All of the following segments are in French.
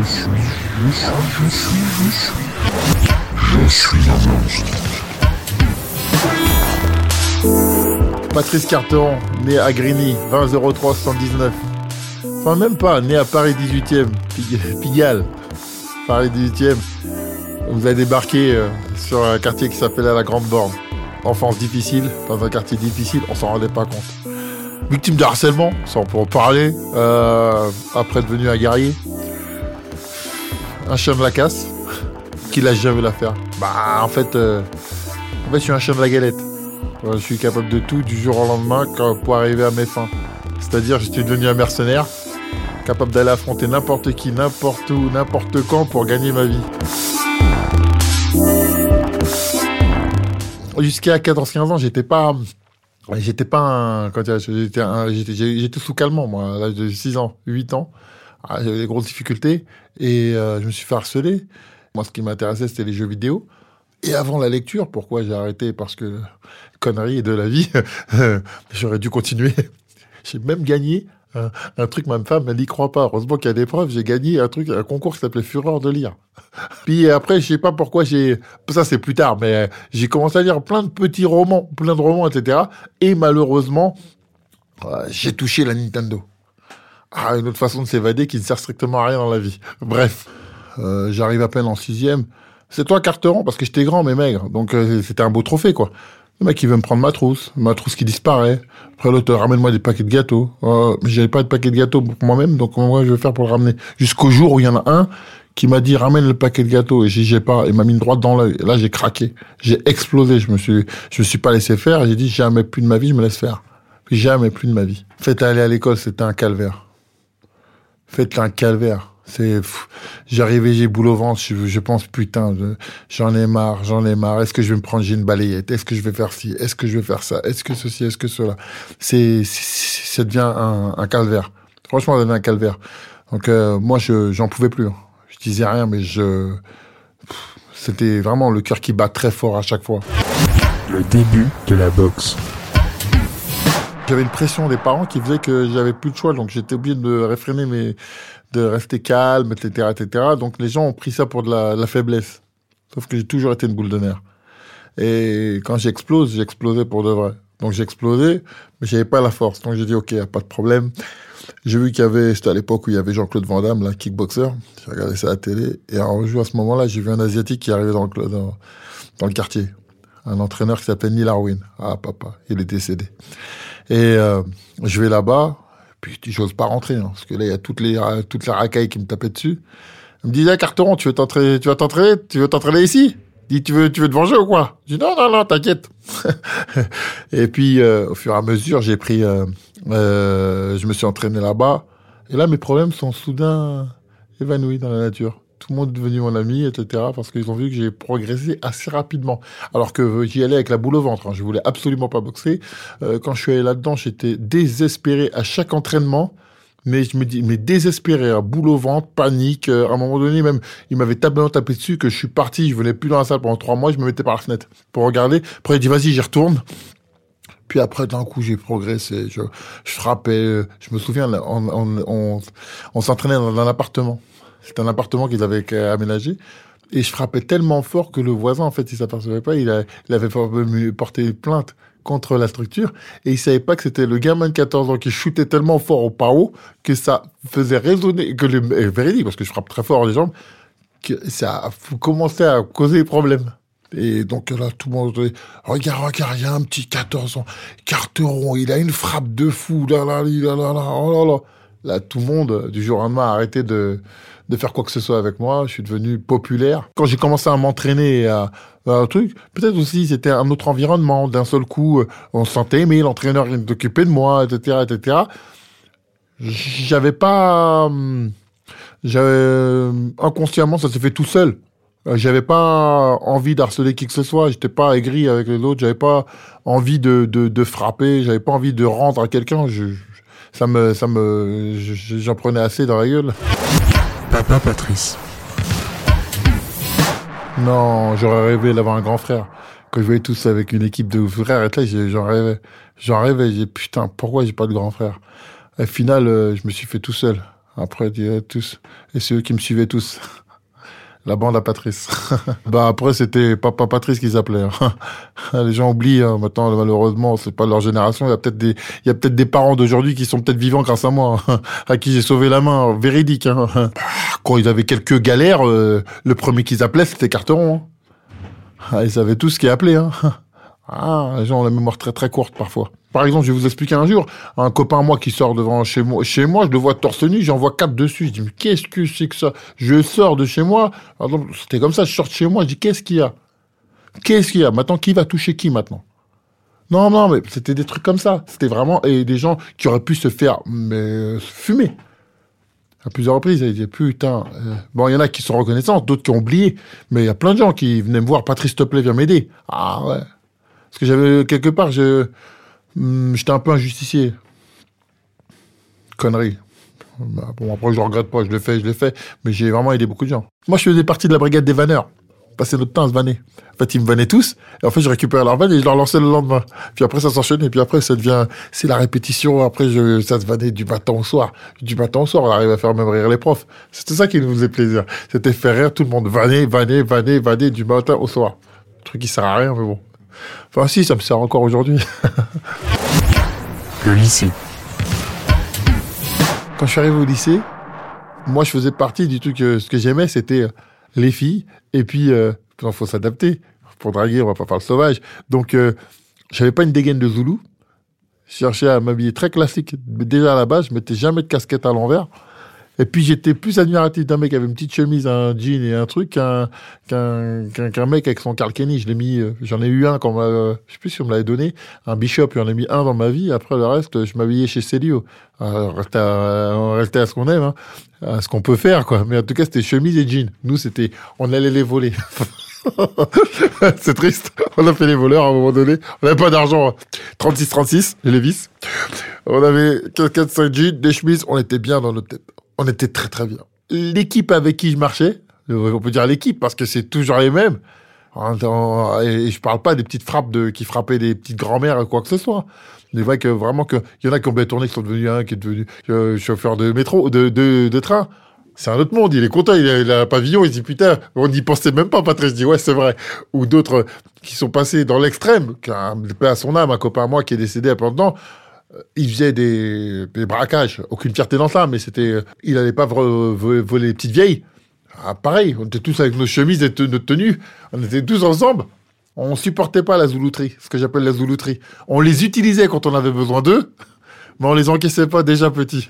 Je suis, je suis, je suis, je suis. Je suis un monstre. Patrice Carteron, né à Grigny, 20 03 79. Enfin, même pas, né à Paris 18e, Pig- Pigalle, Paris 18e. Vous avez débarqué euh, sur un quartier qui s'appelait la Grande Borne. Enfance difficile, dans un quartier difficile, on s'en rendait pas compte. Victime de harcèlement, ça on peut en parler. Euh, après devenu un guerrier. Un chien de la casse, qui lâche jamais l'affaire. Bah, en fait, euh, en fait, je suis un de la galette. Ouais, Je suis capable de tout du jour au lendemain pour arriver à mes fins. C'est-à-dire, je suis devenu un mercenaire, capable d'aller affronter n'importe qui, n'importe où, n'importe quand pour gagner ma vie. Jusqu'à 14-15 ans, j'étais pas. J'étais pas un. J'étais j'étais j'étais sous calmant, moi, à l'âge de 6 ans, 8 ans. Ah, J'avais des grosses difficultés et euh, je me suis fait. Moi, ce qui m'intéressait, c'était les jeux vidéo. Et avant la lecture, pourquoi j'ai arrêté? Parce que conneries de la vie, j'aurais dû continuer. J'ai même gagné un, un truc, ma femme, elle n'y croit pas. Heureusement qu'il y a des preuves, j'ai gagné un truc, un concours qui s'appelait Fureur de lire. Puis après, je sais pas pourquoi j'ai, ça c'est plus tard, mais j'ai commencé à lire plein de petits romans, plein de romans, etc. Et malheureusement, euh, j'ai touché la Nintendo. Ah, une autre façon de s'évader qui ne sert strictement à rien dans la vie. Bref, euh, j'arrive à peine en sixième. C'est toi Carteron parce que j'étais grand mais maigre, donc euh, c'était un beau trophée quoi. Le mec il veut me prendre ma trousse, ma trousse qui disparaît. Après l'autre ramène-moi des paquets de gâteaux. Euh, mais j'avais pas de paquet de gâteaux pour moi-même, donc moi je vais faire pour le ramener? Jusqu'au jour où il y en a un qui m'a dit ramène le paquet de gâteaux et j'ai pas et m'a mis une droite dans l'œil. Là j'ai craqué, j'ai explosé. Je me suis je me suis pas laissé faire. J'ai dit jamais plus de ma vie je me laisse faire. Jamais plus de ma vie. Faites aller à l'école c'était un calvaire. Faites un calvaire. C'est, j'arrivais, j'ai boule au ventre, je, pense, putain, je- j'en ai marre, j'en ai marre. Est-ce que je vais me prendre, une balayette? Est-ce que je vais faire ci? Est-ce que je vais faire ça? Est-ce que ceci? Est-ce que cela? C'est, ça devient un, calvaire. Franchement, ça devient un calvaire. Donc, euh, moi, je, j'en pouvais plus. hein. Je disais rien, mais je, c'était vraiment le cœur qui bat très fort à chaque fois. Le début de la boxe. J'avais une pression des parents qui faisait que j'avais plus de choix, donc j'étais obligé de réfréner, mais de rester calme, etc., etc. Donc les gens ont pris ça pour de la, faiblesse. Sauf que j'ai toujours été une boule de nerfs. Et quand j'explose, j'explosais pour de vrai. Donc j'ai explosé, mais j'avais pas la force. Donc j'ai dit ok, y a pas de problème. J'ai vu qu'il y avait, c'était à l'époque où il y avait Jean-Claude Van Damme, là, kickboxer. J'ai regardé ça à la télé. Et jour, à ce moment-là, j'ai vu un Asiatique qui arrivait dans le, dans, dans le quartier. Un entraîneur qui s'appelle Neil Arwin. Ah, papa, il est décédé. Et euh, je vais là-bas, puis j'ose pas rentrer, hein, parce que là, il y a toutes les, toute la racaille qui me tapait dessus. Il me dit, ah, Carteron, tu veux t'entraîner, tu vas t'entraîner, tu veux t'entraîner ici? Dit, tu veux, tu veux te venger ou quoi? Je dis, non, non, non, t'inquiète. et puis, euh, au fur et à mesure, j'ai pris, euh, je me suis entraîné là-bas. Et là, mes problèmes sont soudain évanouis dans la nature. Tout le monde est devenu mon ami, etc. Parce qu'ils ont vu que j'ai progressé assez rapidement. Alors que j'y allais avec la boule au ventre. Hein. Je voulais absolument pas boxer. Euh, quand je suis allé là-dedans, j'étais désespéré à chaque entraînement. Mais je me dis, mais désespéré, à boule au ventre, panique. Euh, à un moment donné, même, il m'avait tellement tapé dessus que je suis parti. Je venais plus dans la salle pendant trois mois. Je me mettais par la fenêtre pour regarder. Après, il dit, vas-y, j'y retourne. Puis après, d'un coup, j'ai progressé. Je, frappais. euh, Je me souviens, on, on, on s'entraînait dans un appartement. C'était un appartement qu'ils avaient euh, aménagé. Et je frappais tellement fort que le voisin, en fait, il s'apercevait pas. Il, a, il avait porté plainte contre la structure. Et il savait pas que c'était le gamin de 14 ans qui shootait tellement fort au pao que ça faisait résonner, que le, et véridique, parce que je frappe très fort les jambes, que ça a commencé à causer des problèmes. Et donc là, tout le monde regarde, regarde, il y a un petit 14 ans, Carteron, il a une frappe de fou, là, là, là, là, là, oh là, là. Là, tout le monde, du jour au lendemain, a arrêté de, de faire quoi que ce soit avec moi. Je suis devenu populaire. Quand j'ai commencé à m'entraîner à, un truc, peut-être aussi c'était un autre environnement. D'un seul coup, euh, on se sentait aimé, l'entraîneur s'occupait de moi, etc., etc. J'avais pas, hum, j'avais inconsciemment, ça s'est fait tout seul. Euh, J'avais pas envie d'harceler qui que ce soit. J'étais pas aigri avec les autres. J'avais pas envie de, de, frapper. J'avais pas envie de rendre à quelqu'un. Ça me, ça me, je- j'en prenais assez dans la gueule. Papa Patrice. Non, j'aurais rêvé d'avoir un grand frère. Quand je voyais tous avec une équipe de frères, et là, j'en rêvais. J'en rêvais. J'ai putain, pourquoi j'ai pas de grand frère? Au final, euh, je me suis fait tout seul. Après, tous. Et c'est eux qui me suivaient tous. La bande à Patrice. bah après, c'était Papa Patrice qui s'appelait. hein. Les gens oublient. hein. Maintenant, malheureusement, c'est pas leur génération. Il y a peut-être des, parents d'aujourd'hui qui sont peut-être vivants grâce à moi, hein, à qui j'ai sauvé la main, véridique. Hein. Quand ils avaient quelques galères, euh, le premier qu'ils appelaient, c'était Carteron. Ah, ils savaient tout ce qui est. Ah, les gens ont la mémoire très très courte parfois. Par exemple, je vais vous expliquer un jour, un copain moi qui sort devant chez moi, chez moi, je le vois torse nu, j'en vois quatre dessus, je dis mais qu'est-ce que c'est que ça? Je sors de chez moi, c'était comme ça, je sors de chez moi, je dis qu'est-ce qu'il y a? Qu'est-ce qu'il y a? Maintenant, qui va toucher qui maintenant? Non, non, mais c'était des trucs comme ça. C'était vraiment et des gens qui auraient pu se faire mais euh, fumer à plusieurs reprises. Ils disaient, putain. euh, Bon, il y en a qui sont reconnaissants, d'autres qui ont oublié. Mais il y a plein de gens qui venaient me voir. Patrice, s'il te plaît, m'aider. Ah ouais. Parce que j'avais, quelque part, hum, j'étais un peu un justicier. Connerie. Bah, bon, après, je le regrette pas, je l'ai fait, je l'ai fait. Mais j'ai vraiment aidé beaucoup de gens. Moi, je faisais partie de la brigade des vanneurs. Passait notre temps à se vanner. En fait, ils me vannaient tous. Et en fait, je récupérais leur vanne et je leur lançais le lendemain. Puis après, ça s'enchaînait. Et puis après, ça devient, c'est la répétition. Après, je, ça se vannait du matin au soir. Du matin au soir, on arrive à faire même rire les profs. C'était ça qui nous faisait plaisir. C'était faire rire tout le monde. Vanner, vanner, vanner, vanner du matin au soir. Truc qui sert à rien, mais bon. Enfin, si, ça me sert encore aujourd'hui. Le lycée. Quand je suis arrivé au lycée, moi, je faisais partie du truc, euh, ce que j'aimais, c'était euh, les filles. Et puis, euh, il faut s'adapter. Pour draguer, on va pas faire le sauvage. Donc, euh, j'avais pas une dégaine de Zoulou. Je cherchais à m'habiller très classique. Mais Déjà à la base, je mettais jamais de casquette à l'envers. Et puis, j'étais plus admiratif d'un mec qui avait une petite chemise, un jean et un truc qu'un qu'un qu'un mec avec son Carl Kenny. Je l'ai mis, euh, j'en ai eu un quand m'a, je sais plus si on me l'avait donné, un Bishop, j'en ai mis un dans ma vie. Après, le reste, je m'habillais chez Célio. Euh, à, on restait à ce qu'on aime, hein, à ce qu'on peut faire, quoi. Mais en tout cas, c'était chemise et jean. Nous, c'était, on allait les voler. C'est triste. On a fait les voleurs à un moment donné. On n'avait pas d'argent. 36-36, les Levis. On avait 4 5 jeans, des chemises. On était bien dans notre tête. On était très très bien. L'équipe avec qui je marchais, on peut dire l'équipe parce que c'est toujours les mêmes. Et je parle pas des petites frappes de, qui frappaient des petites grand-mères quoi que ce soit. C'est vrai que vraiment que, y en a qui ont bien tourné, qui sont devenus un, qui est devenu euh, chauffeur de métro, de, de, de train. C'est un autre monde, il est content, il a, a un pavillon, il dit putain, on n'y pensait même pas, Patrice, dis ouais, c'est vrai. Ou d'autres euh, qui sont passés dans l'extrême, à son âme, un copain à moi qui est décédé pendant temps, euh, il faisait des, des braquages, aucune fierté dans ça, mais c'était, euh, il allait pas vo- vo- voler les petites vieilles. Ah, pareil, on était tous avec nos chemises et notre tenue, on était tous ensemble. On supportait pas la zoulouterie, ce que j'appelle la zoulouterie. On les utilisait quand on avait besoin d'eux, mais on les encaissait pas déjà petits.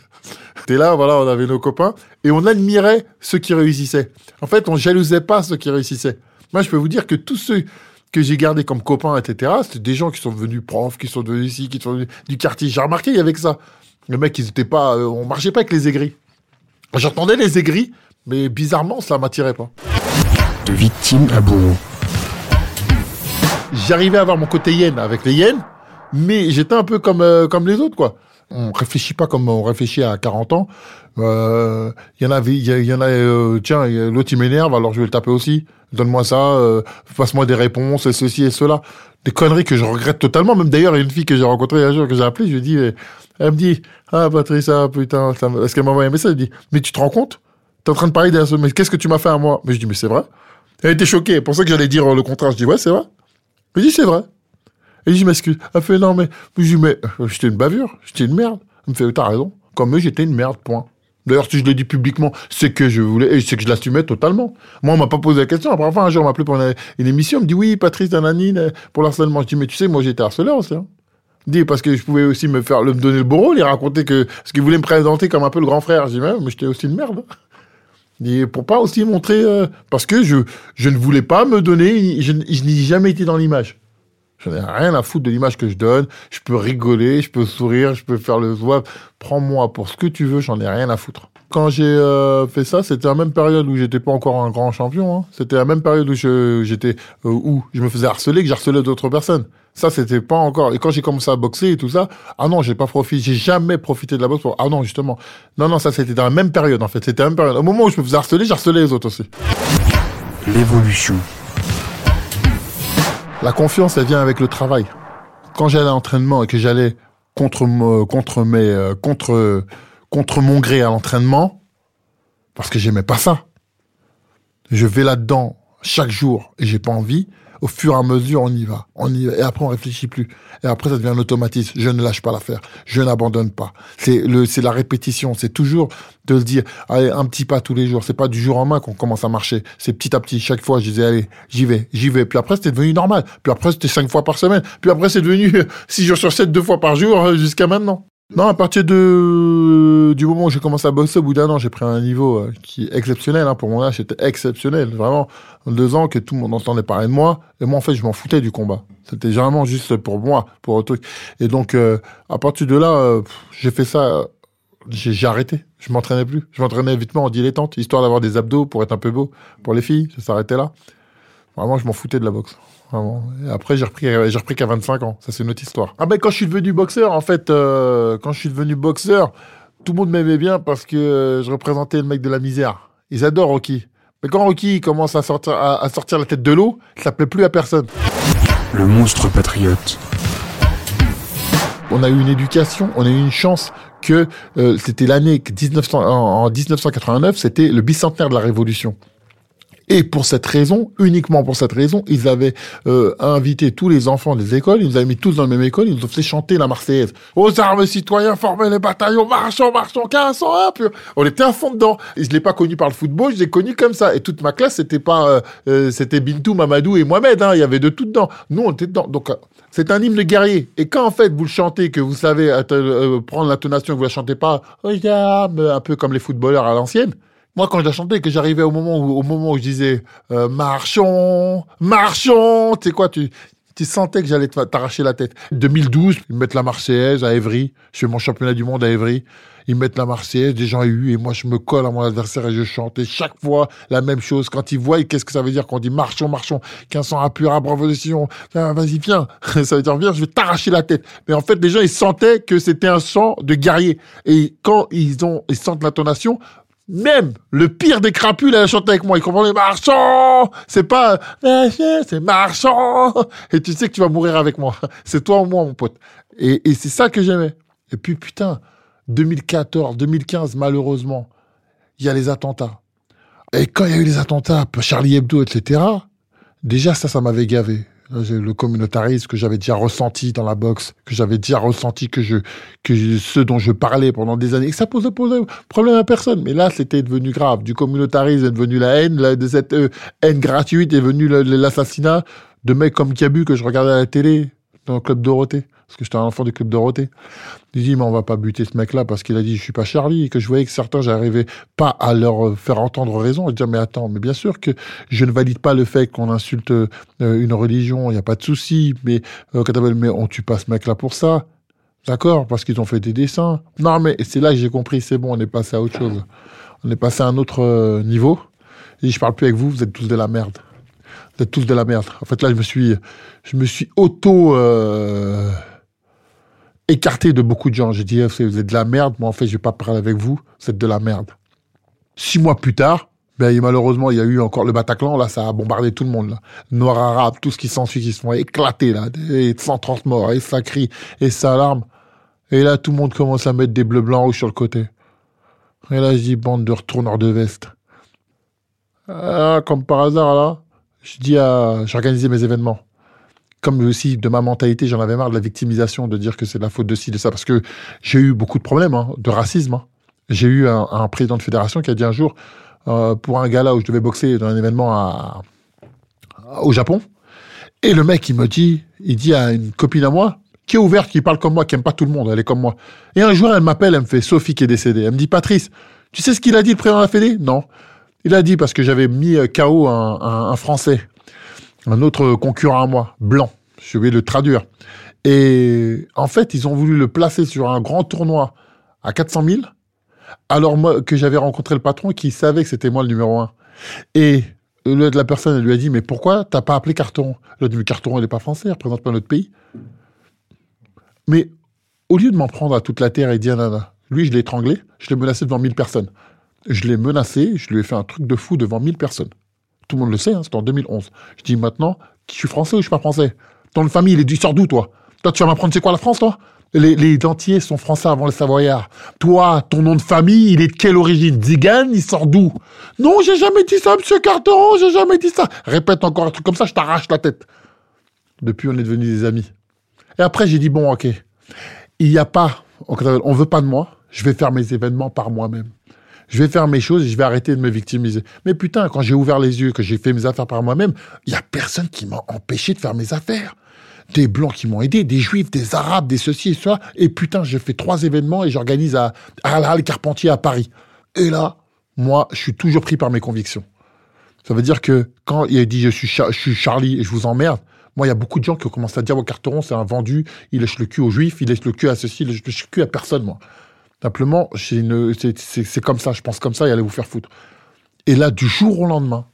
T'es là, voilà, on avait nos copains, et on admirait ceux qui réussissaient. En fait, on jalousait pas ceux qui réussissaient. Moi, je peux vous dire que tous ceux que j'ai gardés comme copains, etc., c'était des gens qui sont devenus profs, qui sont devenus ici, qui sont devenus du quartier. J'ai remarqué, il y avait que ça. Les mecs, ils étaient pas, euh, on marchait pas avec les aigris. J'entendais les aigris, mais bizarrement, ça m'attirait pas. De victime à bourreau. j'arrivais à avoir mon côté yen avec les yens, mais j'étais un peu comme euh, comme les autres quoi. On réfléchit pas comme on réfléchit à 40 ans. Euh, Il y en avait, il y, a- y en a. euh, tiens, a- l'autre il m'énerve, alors je vais le taper aussi. Donne-moi ça, euh, passe-moi des réponses, et ceci et cela. Des conneries que je regrette totalement. Même d'ailleurs, a une fille que j'ai rencontrée un jour que j'ai appelée, je lui ai dit, euh, elle me dit, ah Patrice, ah putain, ça me- est-ce qu'elle m'a envoyé un message Elle dit, mais tu te rends compte? T'es en train de parler d'un mais qu'est-ce que tu m'as fait à moi? Mais je dis, mais c'est vrai. Elle était choquée. Elle pensait que j'allais dire le contraire. Je dis, ouais, c'est vrai. Je dis, c'est vrai. Elle dit, je m'excuse. Fait, non, mais, je dis, mais, euh, j'étais une bavure, j'étais une merde. Elle me fait, t'as raison. Comme eux, j'étais une merde, point. D'ailleurs, si je le dis publiquement, c'est que je voulais, c'est que je l'assumais totalement. Moi, on m'a pas posé la question. Après, un jour, on m'a appelé pour une, émission, on me dit, oui, Patrice Dananine, pour l'harcèlement. Je dis, mais tu sais, moi, j'étais harceleur aussi, hein. dit parce que je pouvais aussi me faire me donner le beau rôle et raconter que parce qu'il voulait me présenter comme un peu le grand frère. Je dis mais, j'étais aussi une merde. Et pour pas aussi montrer euh, parce que je je ne voulais pas me donner, je n'ai jamais été dans l'image. J'en ai rien à foutre de l'image que je donne. Je peux rigoler, je peux sourire, je peux faire le zouave. Prends-moi pour ce que tu veux, j'en ai rien à foutre. Quand j'ai euh, fait ça, c'était la même période où j'étais pas encore un grand champion. Hein. C'était la même période où je, j'étais euh, je me faisais harceler, que j'harcelais d'autres personnes. Ça, c'était pas encore. Et quand j'ai commencé à boxer et tout ça, ah non, j'ai pas profité, j'ai jamais profité de la boxe pour. Ah non, justement, non, non, ça c'était dans la même période en fait. C'était la même période. Au moment où je me faisais harceler, j'harcelais les autres aussi. L'évolution. La confiance, elle vient avec le travail. Quand j'allais à l'entraînement et que j'allais contre mes euh, contre contre mon gré à l'entraînement, parce que j'aimais pas ça. Je vais là-dedans chaque jour et j'ai pas envie. Au fur et à mesure, on y va, on y va. Et après, on réfléchit plus. Et après, ça devient un automatisme. Je ne lâche pas l'affaire. Je n'abandonne pas. C'est le, c'est la répétition. C'est toujours de se dire, allez, un petit pas tous les jours. C'est pas du jour en main qu'on commence à marcher. C'est petit à petit. Chaque fois, je disais, allez, j'y vais, j'y vais. Puis après, c'était devenu normal. Puis après, c'était cinq fois par semaine. Puis après, c'est devenu six jours sur sept, deux fois par jour, euh, jusqu'à maintenant. Non, à partir du moment où j'ai commencé à bosser, au bout d'un an, j'ai pris un niveau euh, qui est exceptionnel. Hein, pour mon âge, c'était exceptionnel. Vraiment, en deux ans que tout le monde entendait parler de moi. Et moi, en fait, je m'en foutais du combat. C'était vraiment juste pour moi, pour un truc. Et donc, euh, à partir de là, euh, j'ai fait ça. j'ai arrêté. Je m'entraînais plus. Je m'entraînais vitement en dilettante, histoire d'avoir des abdos pour être un peu beau pour les filles. Ça s'arrêtait là. Vraiment, je m'en foutais de la boxe. Vraiment. Et après, j'ai repris, euh, j'ai repris qu'à 25 ans. Ça, c'est une autre histoire. Ah ben, quand je suis devenu boxeur, en fait, euh, quand je suis devenu boxeur, tout le monde m'aimait bien parce que euh, je représentais le mec de la misère. Ils adorent Rocky. Mais quand Rocky commence à sortir, à, à sortir la tête de l'eau, ça plaît plus à personne. Le monstre patriote. On a eu une éducation, on a eu une chance que euh, c'était l'année 1900 en, en 1989, c'était le bicentenaire de la Révolution. Et pour cette raison, uniquement pour cette raison, ils avaient euh, invité tous les enfants des écoles, ils nous avaient mis tous dans la même école, ils nous ont fait chanter la Marseillaise. Aux armes citoyens, formez les bataillons, marchons, marchons, 1501, puis on était à fond dedans. Et je l'ai pas connu par le football, je l'ai connu comme ça. Et toute ma classe, c'était pas, euh, euh, c'était Bintou, Mamadou et Mohamed, hein, il y avait de tout dedans. Nous, on était dedans. Donc, euh, c'est un hymne guerrier. Et quand en fait vous le chantez, que vous savez euh, prendre l'intonation, que vous la chantez pas, un peu comme les footballeurs à l'ancienne, moi, quand je la chantais, que j'arrivais au moment où, au moment où je disais euh, marchons, marchons, tu sais quoi, tu, tu sentais que j'allais t'arracher la tête. 2012, ils mettent la Marseillaise à Évry. Je fais mon championnat du monde à Évry. Ils mettent la Marseillaise, des gens eu, et moi je me colle à mon adversaire et je chante. Et chaque fois, la même chose. Quand ils voient, qu'est-ce que ça veut dire quand on dit marchons, marchons, 1500 à pure proposition, Ah, vas-y, viens. ça veut dire, viens, je vais t'arracher la tête. Mais en fait, les gens, ils sentaient que c'était un chant de guerrier. Et quand ils ont, ils sentent l'intonation, même le pire des crapules, elle chantait avec moi. Il comprenait marchand. C'est pas c'est marchand. Et tu sais que tu vas mourir avec moi. C'est toi ou moi, mon pote. Et c'est ça que j'aimais. Et puis putain, 2014, 2015, malheureusement, il y a les attentats. Et quand il y a eu les attentats, Charlie Hebdo, etc. Déjà ça, ça m'avait gavé. J'ai Le communautarisme que j'avais déjà ressenti dans la boxe, que j'avais déjà ressenti que je, que ce dont je parlais pendant des années, et que ça posait, posait problème à personne. Mais là, c'était devenu grave. Du communautarisme est devenu la haine, de cette euh, haine gratuite est venu l'assassinat de mecs comme Cabu que je regardais à la télé dans le club Dorothée. Parce que j'étais un enfant du club Dorothée. Il dit, mais on va pas buter ce mec-là parce qu'il a dit, je suis pas Charlie. Et que je voyais que certains, j'arrivais pas à leur euh, faire entendre raison et dire, mais attends, mais bien sûr que je ne valide pas le fait qu'on insulte euh, une religion, il n'y a pas de souci, mais euh, mais on tue pas ce mec-là pour ça. D'accord, parce qu'ils ont fait des dessins. Non, mais c'est là que j'ai compris, c'est bon, on est passé à autre chose. On est passé à un autre niveau. Et je parle plus avec vous, vous êtes tous de la merde. Vous êtes tous de la merde. En fait, là, je me suis, je me suis auto écarté de beaucoup de gens. J'ai dit, eh, vous êtes de la merde. Moi, en fait, je vais pas parler avec vous. Vous êtes de la merde. Six mois plus tard, ben, malheureusement, il y a eu encore le Bataclan. Là, ça a bombardé tout le monde. Là. Noirs arabes, tout ce qui s'ensuit, qui se font éclater là. Et 130 morts, et ça crie, et ça alarme. Et là, tout le monde commence à mettre des bleus blancs rouges sur le côté. Et là, je dis, bande de retourneurs de veste. Ah, comme par hasard, là, je dis à, j'organisais mes événements. Comme aussi, de ma mentalité, j'en avais marre de la victimisation, de dire que c'est la faute de ci, de ça, parce que j'ai eu beaucoup de problèmes, hein, de racisme. hein. J'ai eu un, président de fédération qui a dit un jour, euh, pour un gala où je devais boxer dans un événement à, au Japon, et le mec, il me dit, il dit à une copine à moi, qui est ouverte, qui parle comme moi, qui aime pas tout le monde, elle est comme moi. Et un jour, elle m'appelle, elle me fait Sophie qui est décédée. Elle me dit Patrice, tu sais ce qu'il a dit le président de la Fédé? Non. Il a dit parce que j'avais mis euh, KO un, un Français, un autre concurrent à moi, blanc. Je vais le traduire. Et en fait, ils ont voulu le placer sur un grand tournoi à 400 000, alors que j'avais rencontré le patron qui savait que c'était moi le numéro un. Et la personne elle lui a dit mais pourquoi t'as pas appelé Il a dit mais Carteron il est pas français, il représente pas notre pays. Mais au lieu de m'en prendre à toute la terre et dire nana, lui je l'ai étranglé, je l'ai menacé devant 1000 personnes. Je l'ai menacé, je lui ai fait un truc de fou devant 1000 personnes. Tout le monde le sait, hein, c'était en 2011. Je dis maintenant, je suis français ou je suis pas français? Ton de famille, il est du sort d'où toi? Toi tu vas m'apprendre c'est quoi la France toi? Les, dentiers sont français avant les Savoyards. Toi, ton nom de famille, il est de quelle origine? Zigane, il sort d'où? Non, j'ai jamais dit ça, monsieur Carteron, j'ai jamais dit ça. Répète encore un truc comme ça, je t'arrache la tête. Depuis, on est devenus des amis. Et après, j'ai dit, bon, ok, il n'y a pas, on veut pas de moi, je vais faire mes événements par moi-même. Je vais faire mes choses et je vais arrêter de me victimiser. Mais putain, quand j'ai ouvert les yeux, que j'ai fait mes affaires par moi-même, il y a personne qui m'a empêché de faire mes affaires des blancs qui m'ont aidé, des juifs, des arabes, des ceci et cela. Et putain, j'ai fait trois événements et j'organise à, Halle Carpentier à Paris. Et là, moi, je suis toujours pris par mes convictions. Ça veut dire que quand il a dit je suis, je suis Charlie et je vous emmerde, moi, il y a beaucoup de gens qui ont commencé à dire, oh, Carteron, c'est un vendu, il lèche le cul aux juifs, il lèche le cul à ceci, il lèche le cul à personne, moi. Simplement, c'est comme ça, je pense comme ça et allez vous faire foutre. Et là, du jour au lendemain,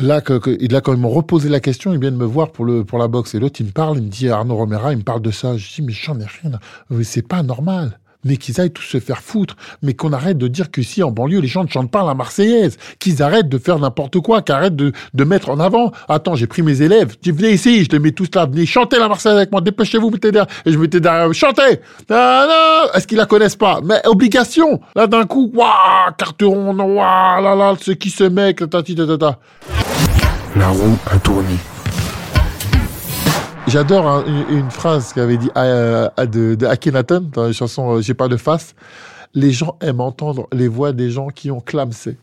Là, que, quand ils m'ont reposé la question, ils viennent me voir pour, pour la boxe. Et l'autre, il me parle, il me dit, Arnaud Romera, il me parle de ça. Je dis, mais j'en ai rien. C'est pas normal. Mais qu'ils aillent tous se faire foutre. Mais qu'on arrête de dire qu'ici, en banlieue, les gens ne chantent pas la Marseillaise. Qu'ils arrêtent de faire n'importe quoi. Qu'ils arrêtent de, mettre en avant. Attends, j'ai pris mes élèves. Venez ici, je les mets tous là. Venez chanter la Marseillaise avec moi. Dépêchez-vous, mettez derrière. Et je mettais derrière. Chantez! Ah! Est-ce qu'ils la connaissent pas? Mais obligation! Là, d'un coup, waouh, carteron, waouh, là, là, ce qui se met, ta, ta, ta, ta la roue a tourné. J'adore hein, une, phrase qu'avait dit euh, de, de Akhenaton dans la chanson euh, J'ai pas de face. Les gens aiment entendre les voix des gens qui ont clamsé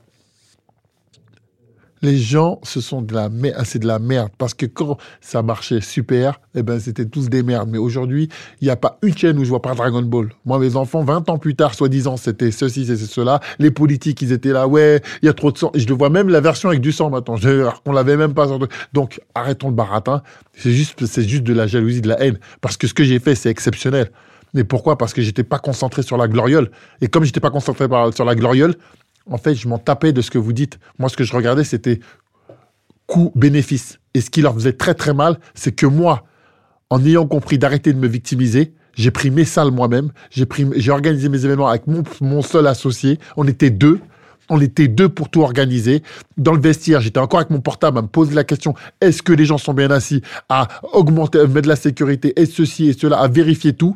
les gens, ce sont de la merde, c'est de la merde. Parce que quand ça marchait super, eh ben, c'était tous des merdes. Mais aujourd'hui, il n'y a pas une chaîne où je vois pas Dragon Ball. Moi, mes enfants, 20 ans plus tard, soi-disant, c'était ceci, c'était cela. Les politiques, ils étaient là, ouais, il y a trop de sang. Et je le vois même la version avec du sang maintenant. Je, on l'avait même pas. Donc, arrêtons le baratin. C'est juste, c'est juste de la jalousie, de la haine. Parce que ce que j'ai fait, c'est exceptionnel. Mais pourquoi? Parce que j'étais pas concentré sur la gloriole. Et comme j'étais pas concentré sur la gloriole, en fait, je m'en tapais de ce que vous dites. Moi, ce que je regardais, c'était coût-bénéfice. Et ce qui leur faisait très très mal, c'est que moi, en ayant compris d'arrêter de me victimiser, j'ai pris mes salles moi-même, j'ai organisé mes événements avec mon, seul associé. On était deux. On était deux pour tout organiser. Dans le vestiaire, j'étais encore avec mon portable à me poser la question est-ce que les gens sont bien assis À augmenter, mettre de la sécurité, et ceci et cela, à vérifier tout.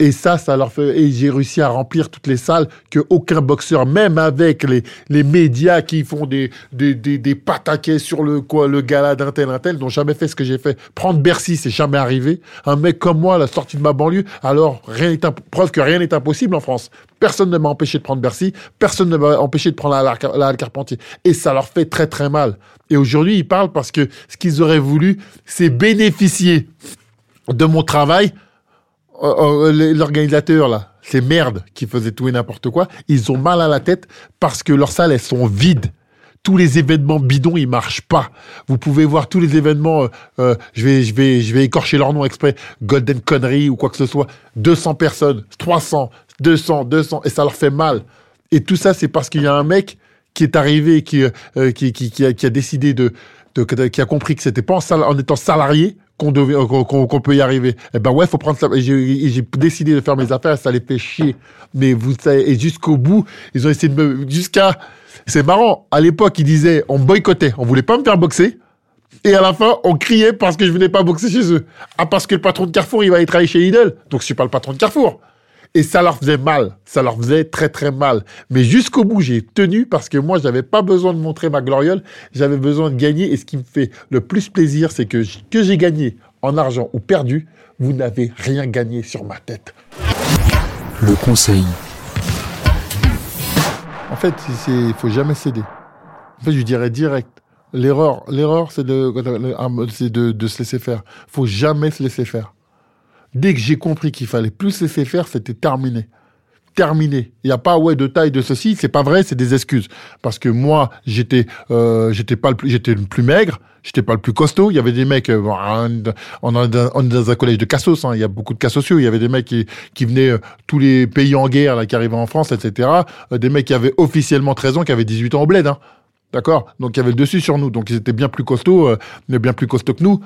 Et ça, ça leur fait. Et j'ai réussi à remplir toutes les salles que aucun boxeur, même avec les, les médias qui font des, des, des, des pataquets sur le, quoi, le gala d'un tel, tel, n'ont jamais fait ce que j'ai fait. Prendre Bercy, c'est jamais arrivé. Un mec comme moi, la sortie de ma banlieue, alors rien n'est preuve que rien n'est impossible en France. Personne ne m'a empêché de prendre Bercy, personne ne m'a empêché de prendre la, la, la, Carpentier. Et ça leur fait très très mal. Et aujourd'hui, ils parlent parce que ce qu'ils auraient voulu, c'est bénéficier de mon travail l'organisateur là, ces merdes qui faisaient tout et n'importe quoi, ils ont mal à la tête parce que leurs salles elles sont vides. Tous les événements bidons, ils marchent pas. Vous pouvez voir tous les événements. Euh, euh, je vais, je vais, je vais écorcher leur nom exprès. Golden Connery ou quoi que ce soit. 200 personnes, 300, 200, 200, et ça leur fait mal. Et tout ça, c'est parce qu'il y a un mec qui est arrivé, qui, euh, qui, qui, qui, a, qui, a, décidé de, qui a compris que c'était pas en, étant salarié qu'on devait qu'on qu peut y arriver. Eh ben ouais, faut prendre ça. J'ai décidé de faire mes affaires, ça les fait chier. Mais vous savez, et jusqu'au bout, ils ont essayé de me jusqu'à. C'est marrant. À l'époque, ils disaient on boycottait, on voulait pas me faire boxer. Et à la fin, on criait parce que je venais pas boxer chez eux. Ah parce que le patron de Carrefour, il va aller travailler chez Lidl. Donc je suis pas le patron de Carrefour. Et ça leur faisait mal. Ça leur faisait très très mal. Mais jusqu'au bout, j'ai tenu parce que moi, j'avais pas besoin de montrer ma gloriole. J'avais besoin de gagner. Et ce qui me fait le plus plaisir, c'est que que j'ai gagné en argent ou perdu, vous n'avez rien gagné sur ma tête. Le conseil. En fait, il faut jamais céder. En fait, je dirais direct. L'erreur, l'erreur, c'est de, de, de, se laisser faire. Faut jamais se laisser faire. Dès que j'ai compris qu'il fallait plus laisser faire, c'était terminé. Terminé. Il n'y a pas ouais de taille de ceci, c'est pas vrai, c'est des excuses. Parce que moi, j'étais, euh, j'étais pas le plus, j'étais le plus maigre, j'étais pas le plus costaud. Il y avait des mecs, euh, bon, on, est dans un collège de cassos, hein, il y a beaucoup de cas sociaux. Il y avait des mecs qui, qui venaient euh, tous les pays en guerre, là, qui arrivaient en France, etc. Des mecs qui avaient officiellement 13 ans, qui avaient 18 ans au bled, hein. D'accord? Donc il y avait le dessus sur nous. Donc ils étaient bien plus costauds, bien plus costauds que nous.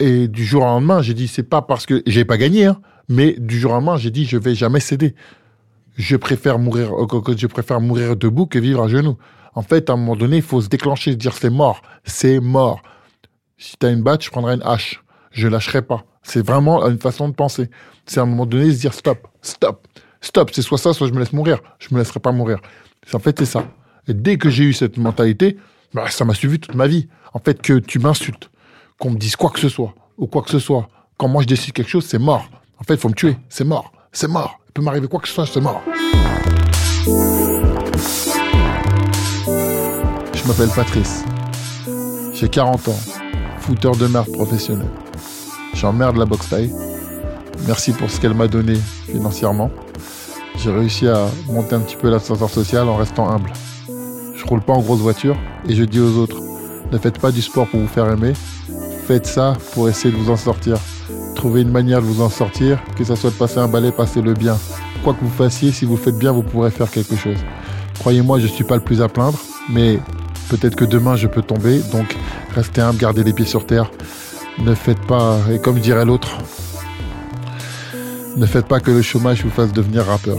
Et du jour au lendemain, j'ai dit, c'est pas parce que j'ai pas gagné, hein, mais du jour au lendemain, j'ai dit, je vais jamais céder. Je préfère mourir, euh, je préfère mourir debout que vivre à genoux. En fait, à un moment donné, il faut se déclencher, se dire, c'est mort, c'est mort. Si tu as une batte, je prendrai une hache. Je lâcherai pas. C'est vraiment une façon de penser. C'est à un moment donné se dire, stop, stop, stop. C'est soit ça, soit je me laisse mourir. Je me laisserai pas mourir. En fait, c'est ça. Et dès que j'ai eu cette mentalité, bah, ça m'a suivi toute ma vie. En fait, que tu m'insultes, qu'on me dise quoi que ce soit, ou quoi que ce soit, quand moi je décide quelque chose, c'est mort. En fait, il faut me tuer, c'est mort, c'est mort. Il peut m'arriver quoi que ce soit, c'est mort. Je m'appelle Patrice. J'ai 40 ans, fouteur de merde professionnel. J'emmerde la boxe taille. Merci pour ce qu'elle m'a donné financièrement. J'ai réussi à monter un petit peu l'ascenseur social en restant humble. Je roule pas en grosse voiture et je dis aux autres, ne faites pas du sport pour vous faire aimer, faites ça pour essayer de vous en sortir. Trouvez une manière de vous en sortir, que ça soit de passer un balai, passez le bien. Quoi que vous fassiez, si vous faites bien, vous pourrez faire quelque chose. Croyez-moi, je suis pas le plus à plaindre, mais peut-être que demain je peux tomber, donc restez humble, gardez les pieds sur terre. Ne faites pas, et comme dirait l'autre, ne faites pas que le chômage vous fasse devenir rappeur.